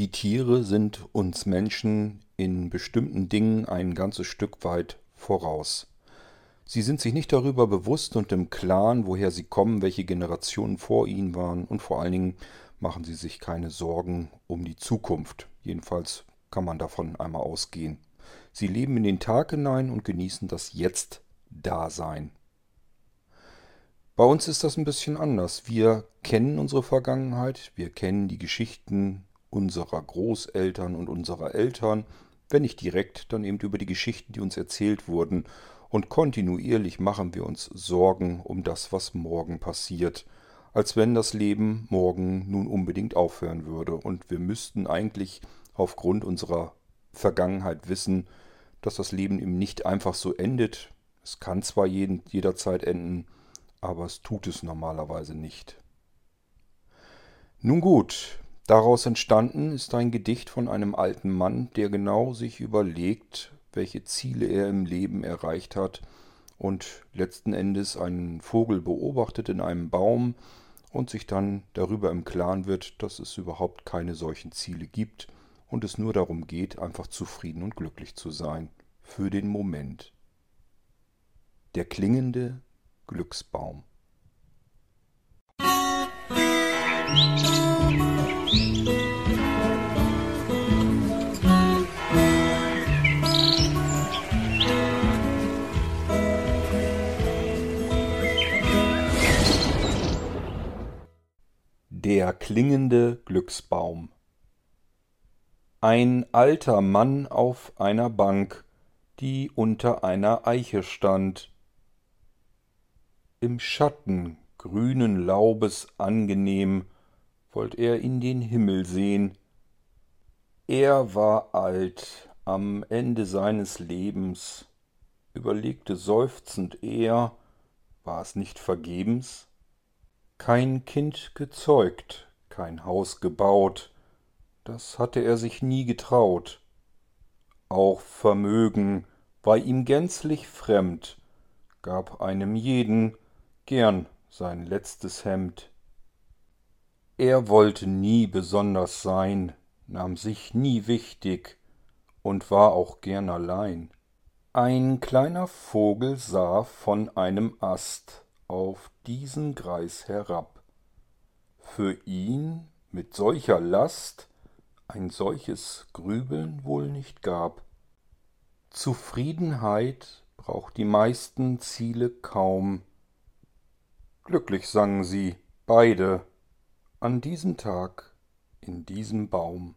Die Tiere sind uns Menschen in bestimmten Dingen ein ganzes Stück weit voraus. Sie sind sich nicht darüber bewusst und im Klaren, woher sie kommen, welche Generationen vor ihnen waren und vor allen Dingen machen sie sich keine Sorgen um die Zukunft. Jedenfalls kann man davon einmal ausgehen. Sie leben in den Tag hinein und genießen das Jetzt-Dasein. Bei uns ist das ein bisschen anders. Wir kennen unsere Vergangenheit, wir kennen die Geschichten unserer Großeltern und unserer Eltern, wenn nicht direkt, dann eben über die Geschichten, die uns erzählt wurden, und kontinuierlich machen wir uns Sorgen um das, was morgen passiert, als wenn das Leben morgen nun unbedingt aufhören würde, und wir müssten eigentlich aufgrund unserer Vergangenheit wissen, dass das Leben eben nicht einfach so endet. Es kann zwar jeden, jederzeit enden, aber es tut es normalerweise nicht. Nun gut, Daraus entstanden ist ein Gedicht von einem alten Mann, der genau sich überlegt, welche Ziele er im Leben erreicht hat und letzten Endes einen Vogel beobachtet in einem Baum und sich dann darüber im Klaren wird, dass es überhaupt keine solchen Ziele gibt und es nur darum geht, einfach zufrieden und glücklich zu sein. Für den Moment. Der klingende Glücksbaum. Der klingende Glücksbaum Ein alter Mann auf einer Bank, die unter einer Eiche stand. Im Schatten grünen Laubes angenehm wollt er in den Himmel sehn. Er war alt, am Ende seines Lebens, überlegte seufzend er, war es nicht vergebens? Kein Kind gezeugt, kein Haus gebaut, das hatte er sich nie getraut. Auch Vermögen war ihm gänzlich fremd, gab einem jeden gern sein letztes Hemd. Er wollte nie besonders sein, nahm sich nie wichtig und war auch gern allein. Ein kleiner Vogel sah von einem Ast auf diesen Greis herab. Für ihn mit solcher Last ein solches Grübeln wohl nicht gab. Zufriedenheit braucht die meisten Ziele kaum. Glücklich sangen sie, beide, an diesem Tag in diesem Baum.